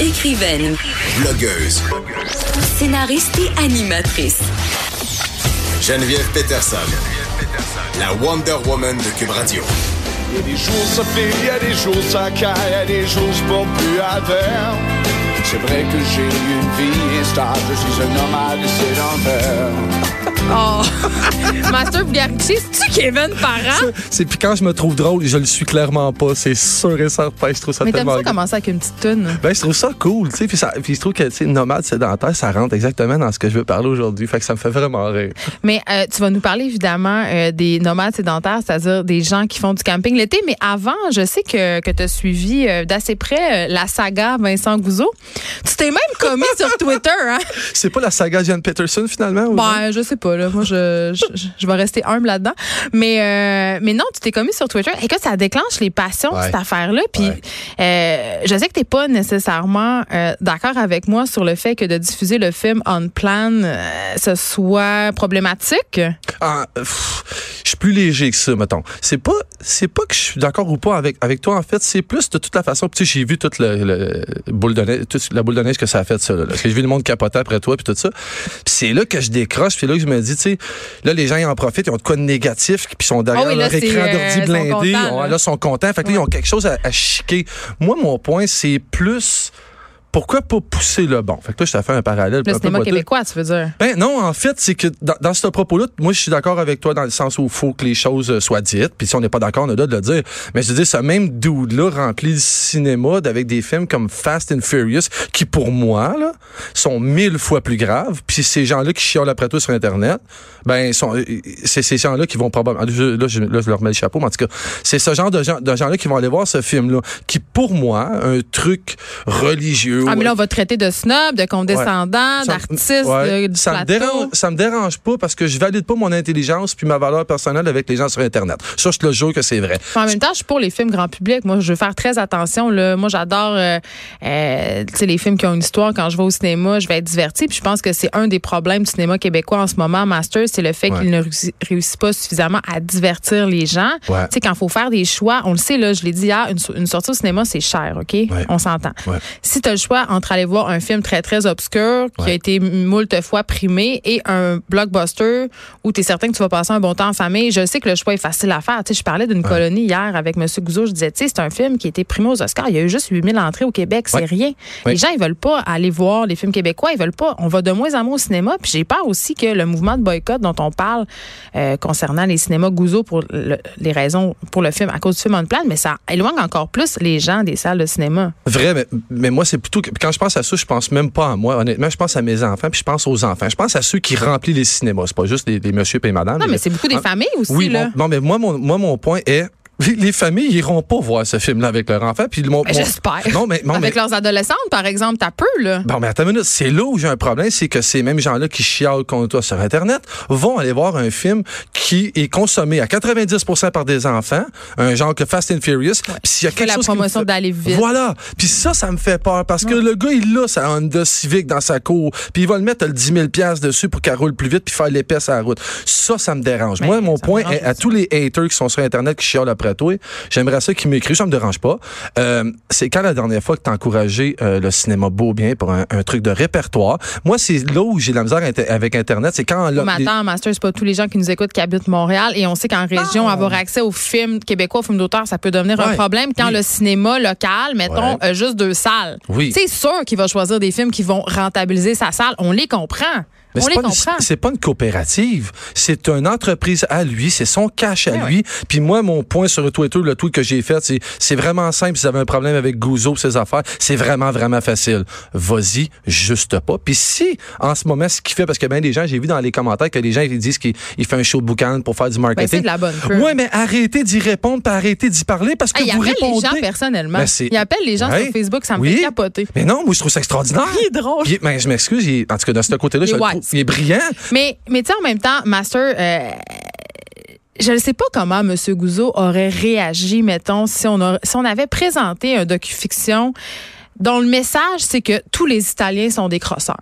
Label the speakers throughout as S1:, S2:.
S1: Écrivaine,
S2: Blogueuse.
S1: scénariste et animatrice.
S2: Geneviève Peterson. La Wonder Woman de Cube Radio.
S3: Il y a des jours ça fait, il y a des jours ça caille, il y a des jours c'est pas plus à faire. C'est vrai que j'ai eu une vie stable, je suis un nomade sédentaire.
S4: Oh! Master Vulgarité, c'est-tu Kevin Parent?
S5: C'est puis quand je me trouve drôle, je le suis clairement pas. C'est sûr et certain. Je trouve ça
S4: Mais t'aimes
S5: tellement.
S4: ça commencer avec une petite toune?
S5: Ben, je trouve ça cool, tu sais. Puis, ça- puis je trouve que, tu sais, nomade sédentaire, ça rentre exactement dans ce que je veux parler aujourd'hui. Fait que ça me fait vraiment rire.
S4: Mais euh, tu vas nous parler évidemment euh, des nomades sédentaires, c'est-à-dire des gens qui font du camping l'été. Mais avant, je sais que, que tu as suivi euh, d'assez près la saga Vincent Gouzeau. Tu t'es même commis sur Twitter, hein?
S5: C'est pas la saga Jan Peterson, finalement? ou non?
S4: Ben, je sais pas, là. Moi, je, je, je vais rester humble là-dedans. Mais, euh, mais non, tu t'es commis sur Twitter. Et que ça déclenche les passions,
S5: Ouais.
S4: cette affaire-là. Puis,
S5: Ouais.
S4: euh, je sais que t'es pas nécessairement euh, d'accord avec moi sur le fait que de diffuser le film On Plan, euh, ce soit problématique.
S5: Ah, pff, plus léger que ça, mettons. C'est pas, c'est pas que je suis d'accord ou pas avec, avec toi, en fait. C'est plus de toute la façon. Tu sais, j'ai vu toute le, le boule de neige, toute la boule de neige que ça a fait, ça, là. Parce que j'ai vu le monde capoter après toi, puis tout ça. Puis c'est là que je décroche, puis là que je me dis, tu sais, là, les gens, ils en profitent, ils ont de quoi de négatif, puis ils sont derrière
S4: Ah oui, là,
S5: leur écran
S4: euh,
S5: d'ordi
S4: sont
S5: blindé.
S4: contents, là.
S5: là, ils sont contents. Fait que là, ils ont quelque chose à, à chiquer. Moi, mon point, c'est plus, pourquoi pas pousser le bon? Fait que là, je t'ai fait un parallèle.
S4: Le
S5: un peu
S4: cinéma
S5: boiteux.
S4: québécois, tu veux dire?
S5: Ben non, en fait, c'est que dans, dans ce propos-là, moi, je suis d'accord avec toi dans le sens où il faut que les choses euh, soient dites. Puis si on n'est pas d'accord, on a le droit de le dire. Mais je veux dire, ce même dude-là remplit le cinéma avec des films comme Fast and Furious, qui pour moi, là, sont mille fois plus graves. Puis ces gens-là qui chiolent après toi sur Internet, ben, sont, euh, c'est ces gens-là qui vont probablement, là, je, là, je leur mets le chapeau, mais en tout cas, c'est ce genre de gens, de gens-là qui vont aller voir ce film-là, qui pour moi, un truc religieux.
S4: Ah, mais là, on va te traiter de snob, de condescendant,
S5: Ça-
S4: d'artiste,
S5: ouais.
S4: de-
S5: ça me dérange ça me dérange pas parce que je valide pas mon intelligence puis ma valeur personnelle avec les gens sur internet ça je te le jure que c'est vrai
S4: En même temps, je suis pour les films grand public. Moi, je veux faire très attention. Là. Moi, j'adore euh, euh, les films qui ont une histoire. Quand je vais au cinéma, je vais être divertie. Puis je pense que c'est un des problèmes du cinéma québécois en ce moment, Master, c'est le fait
S5: Ouais.
S4: qu'il ne réussit, pas suffisamment à divertir les gens.
S5: Ouais.
S4: Tu sais, quand il faut faire des choix, on le sait, là, je l'ai dit hier, une, une sortie au cinéma, c'est cher, OK? On s'entend.
S5: Ouais.
S4: Si tu as le choix entre aller voir un film très, très obscur qui a été moult fois primé et un blockbuster où tu es certain que tu vas passer un bon temps en famille, je sais que le choix est facile à faire. Tu sais, je parlais d'une colonie hier avec M. Gouzeau. Je disais, tu sais, c'est un film qui a été primé aux Oscars. Il y a eu juste 8000 entrées au Québec. C'est
S5: Ouais.
S4: rien. Les gens, ils veulent pas aller voir les films québécois. Ils veulent pas. On va de moins en moins au cinéma. Puis j'ai peur aussi que le mouvement de boycott dont on parle euh, concernant les cinémas Gouzeau pour le- les raisons pour le film, à cause du film On Plan, mais ça éloigne encore plus les gens des salles de cinéma.
S5: vrai mais, mais moi c'est plutôt que quand je pense à ça je pense même pas à moi. Honnêtement je pense à mes enfants puis je pense aux enfants. Je pense à ceux qui remplissent les cinémas. C'est pas juste les, les monsieur et madame
S4: Non, mais c'est beaucoup des
S5: Ah,
S4: familles aussi,
S5: oui
S4: là.
S5: non mais moi mon, moi mon point est les, les familles iront pas voir ce film là avec leur enfant puis mon,
S4: Ben,
S5: mon-
S4: J'espère.
S5: non mais non mais
S4: Avec leurs adolescentes, par exemple, t'as peu, là.
S5: Bon, mais attends une minute. C'est là où j'ai un problème, c'est que ces mêmes gens-là qui chialent contre toi sur Internet vont aller voir un film qui est consommé à 90% par des enfants, un genre que Fast and Furious. Puis s'il y a quelque
S4: la
S5: chose
S4: promotion
S5: fait-
S4: d'aller vite.
S5: Voilà. Puis ça, ça me fait peur parce que le gars, il a sa Honda Civic dans sa cour. Puis il va le mettre le 10 000 dessus pour qu'elle roule plus vite puis faire l'épaisse à la route. Ça, ça me dérange.
S4: Ben,
S5: Moi, mon point est à tous les haters qui sont sur Internet qui chialent après toi, j'aimerais ça qu'ils m'écrivent. Ça me dérange pas. Euh, c'est quand la dernière fois que t'as encouragé euh, le cinéma beau bien pour un, un truc de répertoire? Moi, c'est là où j'ai de la misère inter- avec Internet. C'est quand là,
S4: Mais
S5: les-
S4: attends, Master, c'est pas tous les gens qui nous écoutent qui habitent Montréal. Et on sait qu'en région, avoir accès aux films québécois, aux films d'auteur, ça peut devenir un problème. Quand
S5: Oui.
S4: le cinéma local, mettons,
S5: Ouais.
S4: a juste deux salles,
S5: Oui.
S4: c'est sûr qu'il va choisir des films qui vont rentabiliser sa salle. On les comprend.
S5: Mais
S4: on
S5: c'est
S4: les
S5: pas, une-
S4: comprend.
S5: c'est pas une coopérative. C'est une entreprise à lui. C'est son cash à
S4: Ouais,
S5: lui. Puis moi, mon point sur le Twitter, le tweet que j'ai fait, c'est, c'est vraiment simple. Si vous avez un problème avec Gouzeau, ses affaires, c'est vraiment, vraiment facile. Vas-y, juste pas. Puis si, en ce moment, ce qu'il fait, parce que bien des gens, j'ai vu dans les commentaires que les gens, ils disent qu'il il fait un show de boucan pour faire du
S4: Ben,
S5: marketing.
S4: c'est de la bonne pub.
S5: Ouais, mais arrêtez d'y répondre, puis arrêtez d'y parler parce que
S4: Ah, il
S5: vous
S4: appelle les
S5: répondez.
S4: gens personnellement.
S5: Ben,
S4: il appelle les gens
S5: Ouais.
S4: sur Facebook, ça me
S5: Oui.
S4: fait capoter.
S5: Mais non, moi, je trouve ça extraordinaire.
S4: Il est drôle.
S5: Il est- ben, je m'excuse, il en tout cas, de ce côté-là,
S4: Il
S5: je il est brillant.
S4: Mais, mais tu sais, en même temps, Master, euh, je ne sais pas comment M. Gouzeau aurait réagi, mettons, si on, a- si on avait présenté un docu-fiction dont le message, c'est que tous les Italiens sont des crosseurs.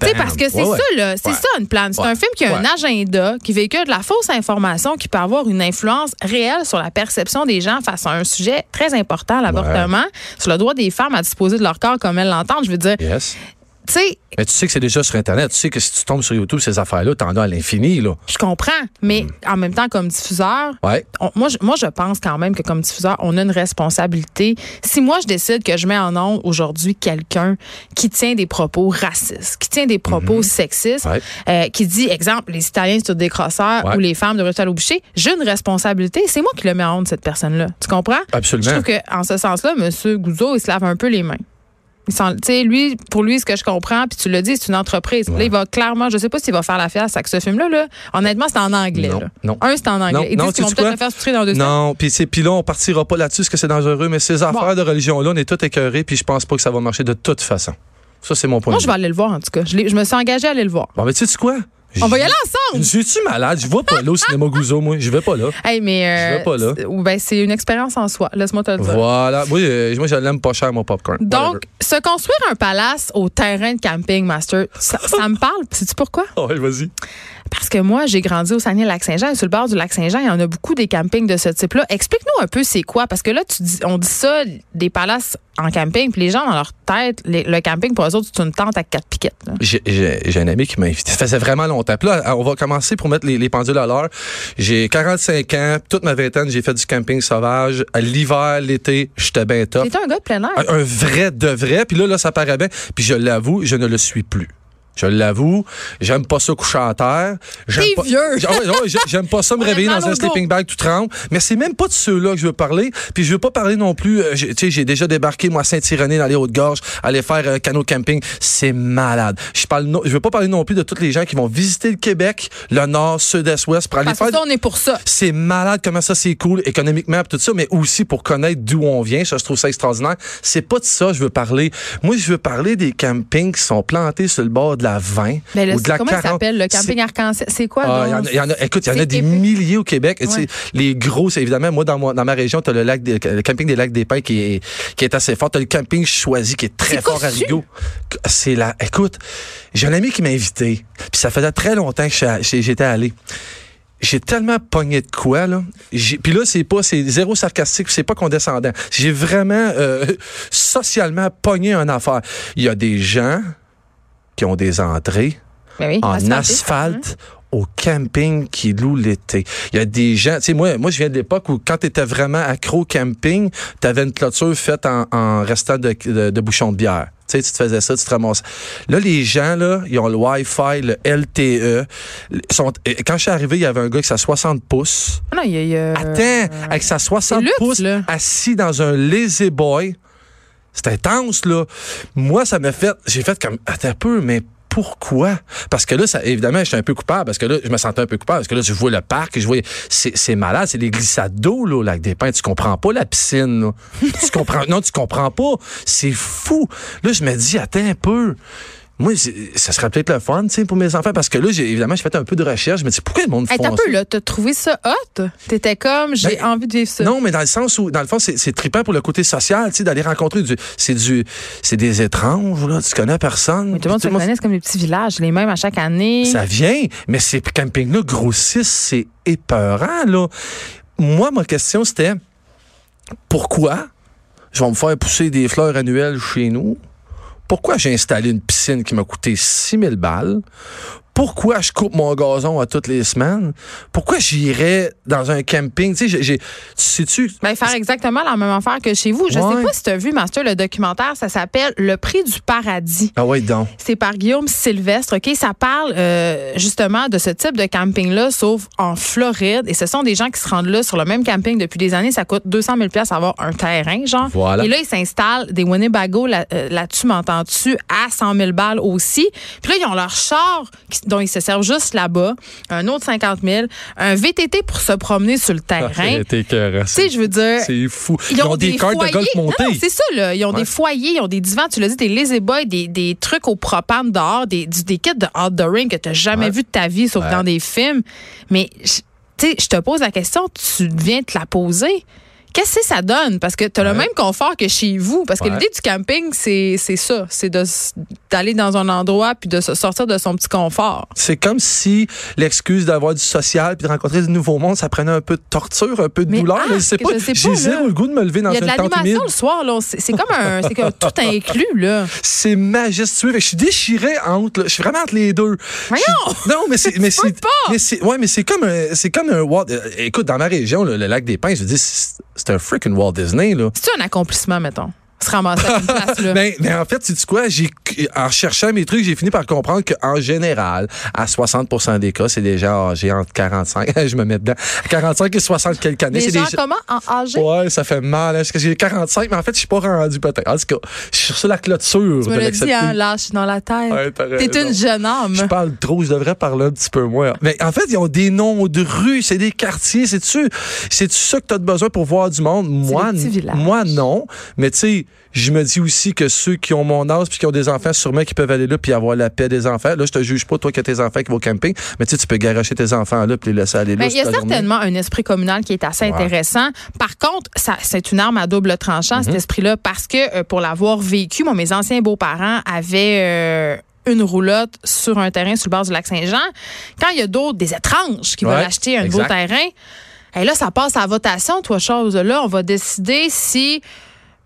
S4: Tu sais,
S5: Bam.
S4: parce que c'est
S5: Ouais,
S4: ça, là. C'est
S5: Ouais.
S4: ça, une plan. C'est
S5: Ouais.
S4: un film qui a un agenda, qui véhicule de la fausse information, qui peut avoir une influence réelle sur la perception des gens face à un sujet très important, l'avortement, sur le droit des femmes à disposer de leur corps comme elles l'entendent. Je veux dire,
S5: Yes.
S4: Tu sais,
S5: Mais tu sais que c'est déjà sur Internet. Tu sais que si tu tombes sur YouTube, ces affaires-là, t'en as à l'infini, là.
S4: je comprends, mais en même temps, comme diffuseur,
S5: Ouais.
S4: on- moi, je, moi, je pense quand même que comme diffuseur, on a une responsabilité. Si moi, je décide que je mets en ondes aujourd'hui quelqu'un qui tient des propos racistes, qui tient des propos sexistes,
S5: Ouais.
S4: euh, qui dit, exemple, les Italiens sont des crosseurs
S5: Ouais.
S4: ou les femmes devraient aller au boucher, j'ai une responsabilité. C'est moi qui le mets en ondes, cette personne-là. Tu comprends?
S5: Absolument.
S4: Je trouve qu'en ce sens-là, M. Gouzeau, il se lave un peu les mains. Il lui, pour lui, ce que je comprends, puis tu l'as dit, c'est une entreprise. Là, il va clairement, je sais pas s'il va faire la fiasse avec ce film-là. Là. Honnêtement, c'est en anglais.
S5: Non,
S4: là.
S5: non.
S4: Un, c'est en anglais.
S5: Non,
S4: Ils
S5: non,
S4: disent qu'ils vont peut-être le faire sous dans deux.
S5: Non, puis là, on partira pas là-dessus, parce que c'est dangereux, mais ces affaires de religion-là, on est tous écœurés, puis je pense pas que ça va marcher de toute façon. Ça, c'est mon point
S4: Moi,
S5: de
S4: je
S5: vue.
S4: vais aller le voir, en tout cas. Je, je me suis engagée à aller le voir.
S5: Bon, mais tu sais quoi?
S4: On va y aller ensemble!
S5: Je suis malade? Je vais pas là au cinéma Gouzeau, moi. Je vais pas là.
S4: Hey, mais. euh,
S5: Je vais pas là.
S4: c'est- ben, c'est une expérience en soi. Laisse-moi te le dire.
S5: Voilà. Oui, euh, moi, je l'aime pas cher, mon popcorn.
S4: Donc, se construire un palace au terrain de camping, Master, ça, ça me parle. Sais-tu pourquoi?
S5: Ouais, vas-y.
S4: Parce que moi, j'ai grandi au Saguenay-Lac-Saint-Jean et sur le bord du Lac-Saint-Jean, il y en a beaucoup des campings de ce type-là. Explique-nous un peu c'est quoi. Parce que là, tu dis, on dit ça, des palaces en camping, puis les gens, dans leur tête, les- le camping, pour eux autres, c'est une tente à quatre piquettes.
S5: J'ai- un ami qui m'a invité. Ça faisait vraiment longtemps. Puis là, on va commencer pour mettre les, les pendules à l'heure. J'ai 45 ans. Toute ma vingtaine, j'ai fait du camping sauvage. À l'hiver, l'été, j'étais bien top.
S4: T'étais un gars de plein air.
S5: Un, un vrai de vrai. Puis là, là, ça paraît bien. Puis je l'avoue, je ne le suis plus. Je l'avoue, j'aime pas ça coucher à terre. J'aime pas-
S4: vieux.
S5: Ah j'ai- J'aime pas ça me réveiller dans un sleeping bag tout tremble. Mais c'est même pas de ceux-là que je veux parler. Puis je veux pas parler non plus. euh, Tu sais, j'ai déjà débarqué moi à Saint-Irénée dans les Hautes-Gorges, aller faire euh, canot camping. C'est malade. Je parle, no- je veux pas parler non plus de tous les gens qui vont visiter le Québec, le Nord, Sud-Est, Ouest pour aller
S4: Parce que
S5: faire.
S4: ça, on est pour ça.
S5: C'est malade comment ça c'est cool économiquement tout ça, mais aussi pour connaître d'où on vient. Ça, je trouve ça extraordinaire. C'est pas de ça que je veux parler. Moi, je veux parler des campings qui sont plantés sur le bord de la 20
S4: Ben là,
S5: ou de la
S4: comment
S5: 40.
S4: s'appelle, le camping arc-en-ciel? C'est quoi,
S5: Ah, il y en
S4: donc?
S5: a- il y en a, écoute, il y en a des milliers au Québec. Tu sais,
S4: Ouais.
S5: Les gros, c'est évidemment, moi, dans, moi, dans ma région, tu as le, lac des- le camping des lacs des Pins qui est, qui est assez fort. Tu as le camping choisi qui est très fort à. Rigaud. C'est la. Écoute, j'ai un ami qui m'a invité. Puis ça faisait très longtemps que j'étais allé. J'ai tellement pogné de quoi, là. Puis là, c'est pas, c'est zéro sarcastique, c'est pas condescendant. J'ai vraiment, euh, socialement pogné une affaire. Il y a des gens qui ont des entrées
S4: Ben oui,
S5: en
S4: asphalté.
S5: asphalte au camping qui loue l'été. Il y a des gens, tu sais, moi, moi, je viens de l'époque où quand tu étais vraiment accro au camping, tu avais une clôture faite en, en restant de, de, de bouchons de bière. Tu sais, tu te faisais ça, tu te ramassais. Là, les gens, là, ils ont le Wi-Fi, le LTE. Sont, quand je suis arrivé, il y avait un gars qui a 60 pouces.
S4: Ah Non, il y a- il y a-
S5: Attends, avec sa 60
S4: c'est luxe,
S5: pouces,
S4: là.
S5: assis dans un lazy boy. C'est intense, là. Moi, ça m'a fait. J'ai fait comme. Attends un peu, mais pourquoi? Parce que là, ça, évidemment, je suis un peu coupable, parce que là, je me sentais un peu coupable, parce que là, je vois le parc, je vois. C'est malade, c'est des glissades d'eau, là, au lac des Pins. Tu comprends pas la piscine, là. tu comprends. Non, tu comprends pas. C'est fou. Là, je me dis, attends un peu. Moi, ça serait peut-être le fun, tu sais, pour mes enfants, parce que là, j'ai, évidemment, j'ai fait un peu de recherche. Je me dis, pourquoi le monde
S4: Hey,
S5: font
S4: t'as un
S5: ça?
S4: peu, là, t'as trouvé ça hot? T'étais comme, j'ai
S5: Ben,
S4: envie de vivre ça.
S5: Non, mais dans le sens où, dans le fond, c'est, trippant pour le côté social, tu sais, d'aller rencontrer du, c'est du, c'est des étranges, là, tu connais personne.
S4: Mais tout le monde se connaît, c'est comme les petits villages, les mêmes à chaque année.
S5: ça vient, mais ces campings-là grossissent, c'est épeurant, là. Moi, ma question, c'était, pourquoi je vais me faire pousser des fleurs annuelles chez nous? Pourquoi j'ai installé une piscine qui m'a coûté 6 000 balles? Pourquoi je coupe mon gazon à toutes les semaines? Pourquoi j'irais dans un camping? Tu sais, j'ai, tu sais-tu?
S4: Ben, faire exactement la même affaire que chez vous. Je
S5: Ouais.
S4: sais pas si tu as vu, Master, le documentaire, ça s'appelle Le prix du paradis.
S5: Ah ouais, donc.
S4: C'est par Guillaume Sylvestre, OK? Ça parle euh, justement de ce type de camping-là, sauf en Floride. Et ce sont des gens qui se rendent là sur le même camping depuis des années. Ça coûte 200 000 avoir un terrain, genre.
S5: Voilà.
S4: Et là, ils s'installent des Winnebago là- euh, là-dessus, m'entends-tu, à 100 000 balles aussi. Puis là, ils ont leur char qui- dont ils se servent juste là-bas, un autre 50 000, un VTT pour se promener sur le terrain. Tu sais, je veux dire...
S5: C'est fou. Ils, ont, des, cartes de golf montées.
S4: c'est ça, là. Ils ont
S5: Ouais.
S4: des foyers, ils ont des divans, tu l'as dit, des lazy boys, des, des trucs au propane dehors, des, des kits de outdooring que tu n'as jamais
S5: Ouais.
S4: vu de ta vie, sauf
S5: Ouais.
S4: dans des films. Mais, tu sais, je te pose la question, tu viens te la poser. Qu'est-ce que ça donne? Parce que tu as le même confort que chez vous. Parce que
S5: Ouais.
S4: l'idée du camping, c'est c'est ça. C'est d'aller dans un endroit puis de se sortir de son petit confort.
S5: C'est comme si l'excuse d'avoir du social puis de rencontrer du nouveau monde, ça prenait un peu de torture, un peu de
S4: Mais
S5: douleur.
S4: arc,
S5: mais je sais pas. J'ai zéro le goût de me lever dans
S4: Il y a de
S5: une tente
S4: l'animation le soir. là. C'est c'est comme un. C'est comme tout inclus, là.
S5: C'est majestueux. Je suis déchiré entre. Je suis vraiment entre les deux.
S4: Voyons!
S5: Non, mais c'est. mais c'est. c'est. Ouais, mais c'est comme un. C'est comme un euh, Écoute, dans ma région, là, le lac des Pins, je dire, c'est un freaking Walt Disney, là.
S4: C'est un accomplissement, mettons. Se ramasser à une place, là.
S5: Mais, mais en fait, tu quoi, j'ai, en cherchant mes trucs, j'ai fini par comprendre qu'en général, à 60% des cas, c'est des gens âgés entre 45, je me mets dedans, 45 et 60 quelques années. C'est
S4: gens
S5: des
S4: comment? En âgé?
S5: Ouais, ça fait mal, hein, parce que j'ai 45, mais en fait, je suis pas rendu peut-être. En tout cas, je suis sur la clôture
S4: Tu
S5: de
S4: me l'as
S5: l'accepter.
S4: dit, hein, lâche dans la tête.
S5: Ouais, t'as
S4: T'es une jeune âme.
S5: Je parle trop, je devrais parler un petit peu moins. Mais en fait, ils ont des noms de rues, c'est des quartiers, c'est-tu c'est ça que tu as besoin pour voir du monde? Moi,
S4: des
S5: moi non, mais tu sais, je me dis aussi que ceux qui ont mon âge puis qui ont des enfants, sûrement qui peuvent aller là puis avoir la paix des enfants. Là, je te juge pas toi qui as tes enfants qui vont au camping, mais tu sais tu peux garocher tes enfants là puis les laisser aller là.
S4: Ben, il y a
S5: journée.
S4: certainement un esprit communal qui est assez intéressant. Par contre, ça, c'est une arme à double tranchant, cet esprit-là, parce que euh, pour l'avoir vécu, moi, mes anciens beaux-parents avaient euh, une roulotte sur un terrain sur le bord du lac Saint-Jean. Quand il y a d'autres, des étranges qui
S5: Ouais,
S4: veulent acheter un nouveau terrain, et là, ça passe à la votation, toi, chose. Là, on va décider si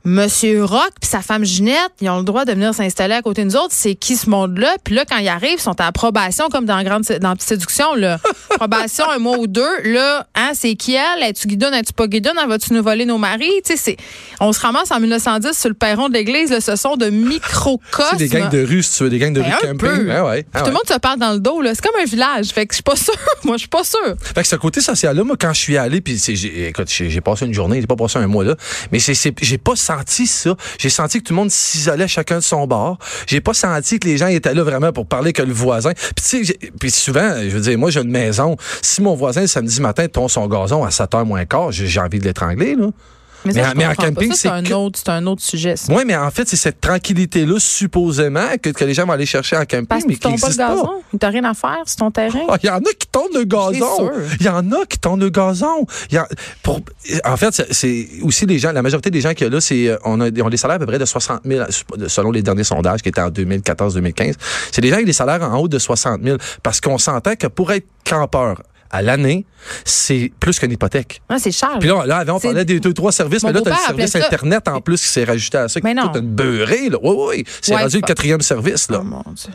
S4: Monsieur Rock puis sa femme Ginette, ils ont le droit de venir s'installer à côté de nous autres. C'est qui ce monde-là? Puis là, quand ils arrivent, ils sont à approbation comme dans Grande dans Petite Séduction. Là. Approbation un mois ou deux. Là, hein, c'est qui elle? Es-tu guidonne? Es-tu pas guidonne? Va-tu nous voler nos maris? Tu sais, on se ramasse en 1910 sur le perron de l'église. là. Ce sont de microcosmes.
S5: C'est des gangs de rue, si tu veux, des gangs de
S4: Ben,
S5: rue
S4: un
S5: camping.
S4: peu.
S5: Ah ouais, ah
S4: Tout le monde se parle dans le dos. là. C'est comme un village. Fait que je suis pas sûre. Moi, je suis pas sûre.
S5: Fait que ce côté social-là, moi, quand je suis allé, puis c'est- j'ai- écoute, j'ai passé une journée, j'ai pas passé un mois là, mais j'ai pas senti ça. J'ai senti que tout le monde s'isolait chacun de son bord. J'ai pas senti que les gens étaient là vraiment pour parler que le voisin. Puis tu sais, j'ai- puis souvent, je veux dire, moi, j'ai une maison. Si mon voisin, samedi matin, tond son gazon à 7h moins quart, j'ai j'ai envie de l'étrangler, là.
S4: Mais,
S5: Mais
S4: ça,
S5: en-
S4: je
S5: mais en
S4: comprends pas.
S5: camping,
S4: c'est un,
S5: que-
S4: autre, c'est un autre sujet.
S5: Oui, mais en fait, c'est cette tranquillité-là, supposément, que, que les gens vont aller chercher en camping,
S4: Parce
S5: mais
S4: tu
S5: qui
S4: tombes pas le
S5: n'existe pas.
S4: gazon. Il t'a rien à faire sur ton terrain.
S5: Ah, Il y en a qui tournent le gazon. Il y en a qui tournent le gazon. Y a- pour, en fait, c'est- aussi les gens, la majorité des gens qu'il y a là, c'est, euh, on a, on a des salaires à peu près de 60 000, selon les derniers sondages qui étaient en 2014-2015. C'est des gens avec des salaires en haut de 60 000 parce qu'on s'entend que pour être campeur à l'année, c'est plus qu'une hypothèque.
S4: Ah, c'est cher.
S5: Puis là, là avant, on parlait des deux, trois services, mais là, tu as le service Internet en plus qui s'est rajouté à ça,
S4: Mais non.
S5: toute une beurrée. Là. Oui, oui, oui. C'est
S4: Ouais,
S5: rendu le quatrième service. Là.
S4: Oh, mon Dieu.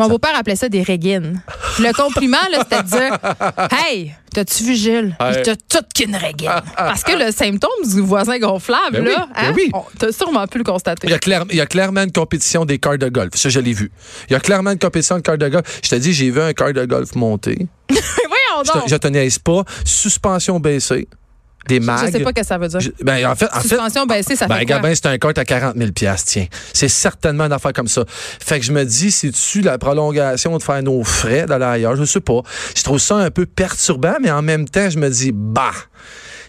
S4: Mon beau-père appelait ça des régines. Le compliment, c'était de dire Hey, t'as-tu vu Gilles?
S5: Ouais.
S4: Il t'a tout qu'une régine. Parce que le symptôme du voisin gonflable,
S5: Ben oui,
S4: là,
S5: ben
S4: hein,
S5: oui.
S4: on- t'as sûrement pu le constater.
S5: Il y, a clair- il y a clairement une compétition des cars de golf. Ça, je l'ai vu. Il y a clairement une compétition de cars de golf. Je te dis, j'ai vu un car de golf monter.
S4: Voyons
S5: Je
S4: donc.
S5: je te niaise pas. Suspension baissée. Des mags.
S4: Je sais pas ce que ça veut dire.
S5: Je- ben, en fait, en fait,
S4: Suspension baissée, ça
S5: ben,
S4: fait quoi?
S5: C'est un kart à 40 000 tiens. C'est certainement une affaire comme ça. Fait que je me dis, c'est-tu la prolongation de faire nos frais d'aller ailleurs? Je sais pas. Je trouve ça un peu perturbant, mais en même temps, je me dis, bah,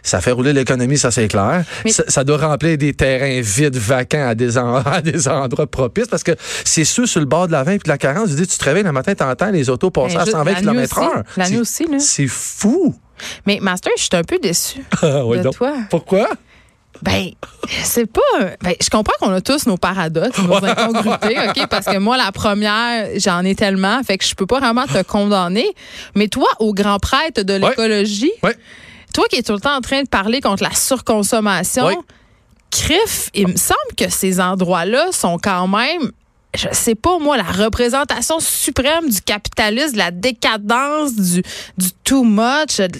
S5: ça fait rouler l'économie, ça c'est clair.
S4: Mais-
S5: Ça, ça doit remplir des terrains vides, vacants à des, en- à des endroits propices parce que c'est ceux sur le bord de la 20 puis de la 40. Je dis, tu te réveilles le matin, t'entends les autos passer
S4: Ben,
S5: à
S4: juste
S5: 120
S4: la nuit
S5: km
S4: aussi.
S5: heure.
S4: La nuit aussi, là.
S5: C'est fou.
S4: Mais Master, je suis un peu déçue
S5: Ah, ouais,
S4: de
S5: donc.
S4: toi.
S5: Pourquoi?
S4: Ben, c'est pas. Ben, je comprends qu'on a tous nos paradoxes, nos incongruités, OK? Parce que moi, la première, j'en ai tellement, fait que je peux pas vraiment te condamner. Mais toi, au grand prêtre de
S5: Ouais.
S4: l'écologie,
S5: Ouais.
S4: toi qui es tout le temps en train de parler contre la surconsommation,
S5: Ouais.
S4: crif, il me semble que ces endroits-là sont quand même. Je sais pas, moi, la représentation suprême du capitalisme, de la décadence, du, du too much, de-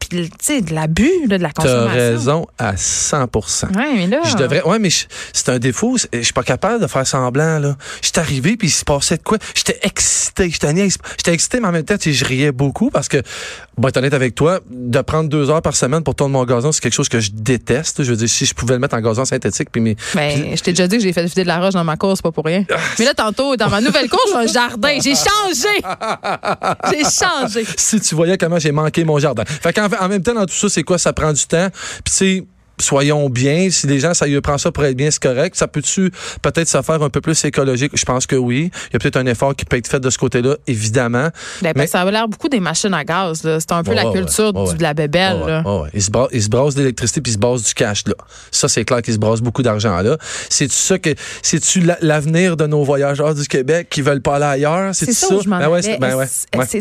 S4: de l'abus, de la
S5: T'as
S4: consommation.
S5: raison à 100
S4: Ouais, mais là.
S5: Je devrais. Ouais, mais c'est un défaut. Je suis pas capable de faire semblant, là. J'étais arrivé, puis il se passait de quoi? J'étais excité. J'étais J'étais excité, mais en même temps, je riais beaucoup parce que, bon, être honnête avec toi, de prendre deux heures par semaine pour tourner mon gazon, c'est quelque chose que je déteste. Je veux dire, si je pouvais le mettre en gazon synthétique, puis mes.
S4: Ben, je t'ai déjà dit que j'ai fait vider de la roche dans ma course, pas pour rien. Mais là, tantôt, dans ma nouvelle course, j'ai un jardin. J'ai changé. J'ai changé.
S5: si tu voyais comment j'ai manqué mon jardin. Fait qu'en fait, en même temps, dans tout ça, c'est quoi? Ça prend du temps. Puis, sais, soyons bien. Si les gens, ça y prend ça pour être bien, c'est correct. Ça peut-tu peut-être se faire un peu plus écologique? Je pense que oui. Il y a peut-être un effort qui peut être fait de ce côté-là, évidemment.
S4: Ben,
S5: Mais-
S4: Ça a l'air beaucoup des machines à gaz. C'est un peu la
S5: ouais,
S4: culture
S5: ouais,
S4: du-
S5: ouais.
S4: de la bébelle.
S5: Ouais,
S4: là.
S5: Ils se ils se brassent d'électricité puis ils se brassent du cash là. Ça c'est clair qu'ils se brassent beaucoup d'argent là. C'est ça que c'est-tu la- l'avenir de nos voyageurs du Québec qui veulent pas aller ailleurs,
S4: C'est ça, où je m'en
S5: Ben c'est ben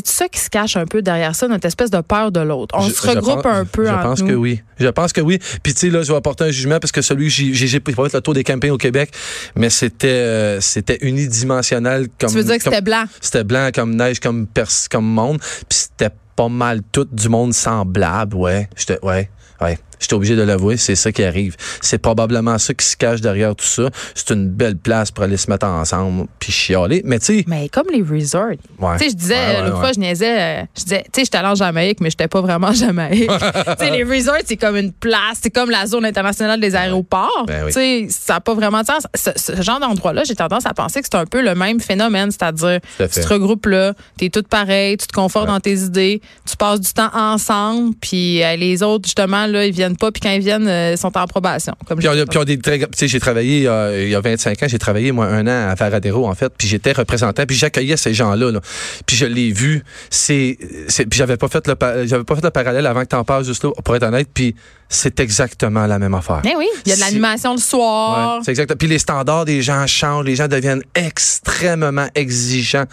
S4: ça qui se cache un peu derrière ça, notre espèce de peur de l'autre? On
S5: Je-
S4: se regroupe
S5: pense-
S4: un peu
S5: Je pense
S4: nous.
S5: que oui. Je pense que oui. Puis tu là, je vais apporter un jugement parce que celui que j'ai pas fait le tour des campings au Québec, mais c'était euh, c'était unidimensionnel comme
S4: Tu veux dire que c'était blanc?
S5: C'était blanc comme neige, comme pers comme monde. Puis c'était pas mal tout du monde semblable, ouais. J'étais, ouais, ouais. J'étais obligé de l'avouer, c'est ça qui arrive. C'est probablement ça qui se cache derrière tout ça. C'est une belle place pour aller se mettre ensemble puis chialer. Mais tu sais,
S4: Mais comme les resorts.
S5: ouais.
S4: Tu sais, je disais,
S5: Ouais, ouais,
S4: l'autre fois, je niaisais, euh, je disais, tu sais, j'étais allée en Jamaïque, mais j'étais pas vraiment en Jamaïque. tu sais, les resorts, c'est comme une place, c'est comme la zone internationale des aéroports.
S5: Ben oui.
S4: Tu sais, ça n'a pas vraiment de sens. Ce, ce genre d'endroit-là, j'ai tendance à penser que c'est un peu le même phénomène, c'est-à-dire, tu te regroupes là, t'es toutes pareilles, tu te confortes dans tes idées, tu passes du temps ensemble, puis euh, les autres, justement, là, ils viennent pas, puis quand ils viennent, euh, ils sont en probation. Comme
S5: Puis on, puis on des très, tu sais, j'ai travaillé euh, il y a 25 ans, j'ai travaillé moi un an à Varadero en fait, puis j'étais représentant, puis j'accueillais ces gens-là, là. puis je l'ai vu, c'est, puis j'avais pas fait le, j'avais pas fait le parallèle avant que t'en parles juste là, pour être honnête, puis c'est exactement la même affaire.
S4: Mais oui, il y a de l'animation le soir.
S5: Ouais, c'est exact. Puis les standards des gens changent, les gens deviennent extrêmement exigeants.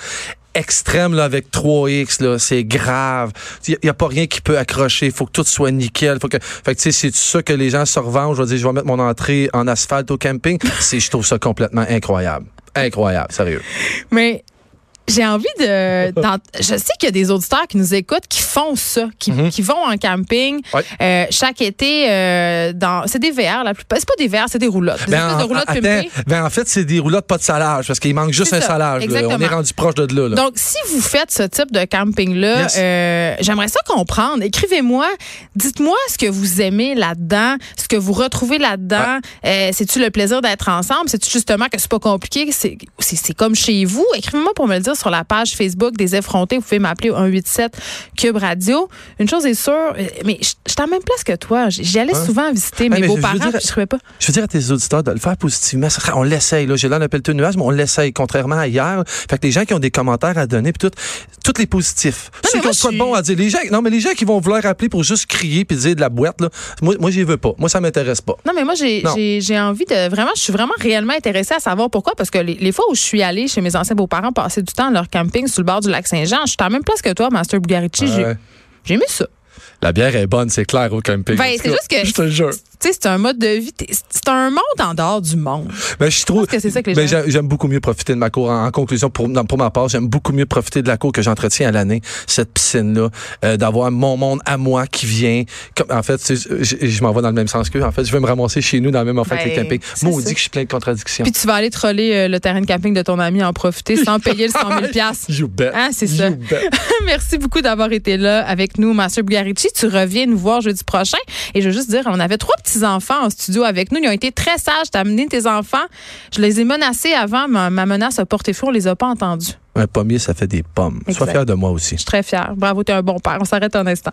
S5: Extrême là avec 3X là, c'est grave. Il y, a pas rien qui peut accrocher, faut que tout soit nickel, faut que fait que c'est ça que les gens se revendent, je vais dire je vais mettre mon entrée en asphalte au camping, je trouve ça complètement incroyable. Incroyable, sérieux.
S4: Mais j'ai envie de. je sais qu'il y a des auditeurs qui nous écoutent qui font ça, qui, qui vont en camping
S5: Mhm. Ouais.
S4: euh, chaque été euh, dans. C'est des VR la plupart. C'est pas des VR, c'est des roulottes. Des
S5: Ben,
S4: de roulottes
S5: attends, ben, en fait, c'est des roulottes pas de salage parce qu'il manque juste un
S4: ça,
S5: salage. là. On est rendu proche de là. là.
S4: Donc, si vous faites ce type de camping-là,
S5: Yes.
S4: euh, j'aimerais ça comprendre. Écrivez-moi, dites-moi ce que vous aimez là-dedans, ce que vous retrouvez là-dedans. Euh, C'est-tu le plaisir d'être ensemble? C'est-tu justement que c'est pas compliqué? C'est comme chez vous? Écrivez-moi pour me le dire sur la page Facebook des effrontés. Vous pouvez m'appeler au 187 Cube Radio. Une chose est sûre, euh, mais je suis à la même place que toi. J'y allais
S5: Hein?
S4: souvent visiter mes
S5: je-
S4: beaux-parents, je trouvais pas.
S5: Je veux dire à tes auditeurs de le faire positivement. On l'essaye. J'ai l'air d'un pelleteux de nuages, mais on l'essaye. Contrairement à hier. Fait que les gens qui ont des commentaires à donner, puis tout, tous les positifs.
S4: mais
S5: Ceux qui ont de bon à dire. Les gens, non, mais les gens qui vont vouloir appeler pour juste crier puis dire de la boîte, là, moi, moi, j'y veux pas. Moi, ça m'intéresse pas.
S4: Non, mais moi, j'ai,
S5: Non.
S4: envie de vraiment, je suis vraiment réellement intéressée à savoir pourquoi. Parce que les, les fois où je suis allée chez mes anciens beaux-parents passer du temps leur camping sur le bord du lac Saint-Jean, je suis la même place que toi, Master Bugarici.
S5: Ouais.
S4: j'ai aimé ça.
S5: La bière est bonne, c'est clair au camping.
S4: Ben, c'est juste que-
S5: Je te jure.
S4: Tu sais, c'est un mode de vie. C'est un monde en dehors du monde.
S5: Ben, je trouve.
S4: que c'est ça que les
S5: ben,
S4: gens-
S5: j'aime- beaucoup mieux profiter de ma cour. En, en conclusion, pour, pour ma part, j'aime beaucoup mieux profiter de la cour que j'entretiens à l'année, cette piscine-là, euh, d'avoir mon monde à moi qui vient. Comme, en fait, je, m'en vais dans le même sens qu'eux. En fait, je vais me ramasser chez nous dans le même affaire que les
S4: Ben,
S5: campings. Moi, on dit que je suis plein de contradictions.
S4: Puis tu vas aller troller euh, le terrain de camping de ton ami, en profiter sans payer le 100 000 piastres.
S5: You bet.
S4: Hein, c'est ça. Merci beaucoup d'avoir été là avec nous, Master Bugarici. Tu reviens nous voir jeudi prochain. Et je veux juste dire, on avait trois petits-enfants en studio avec nous. Ils ont été très sages. T'as amené tes enfants. Je les ai menacés avant. Ma, ma menace a porté fruit. On les a pas entendus.
S5: Un pommier, ça fait des pommes. Sois fier de moi aussi.
S4: Je suis très fière. Bravo, t'es un bon père. On s'arrête un instant.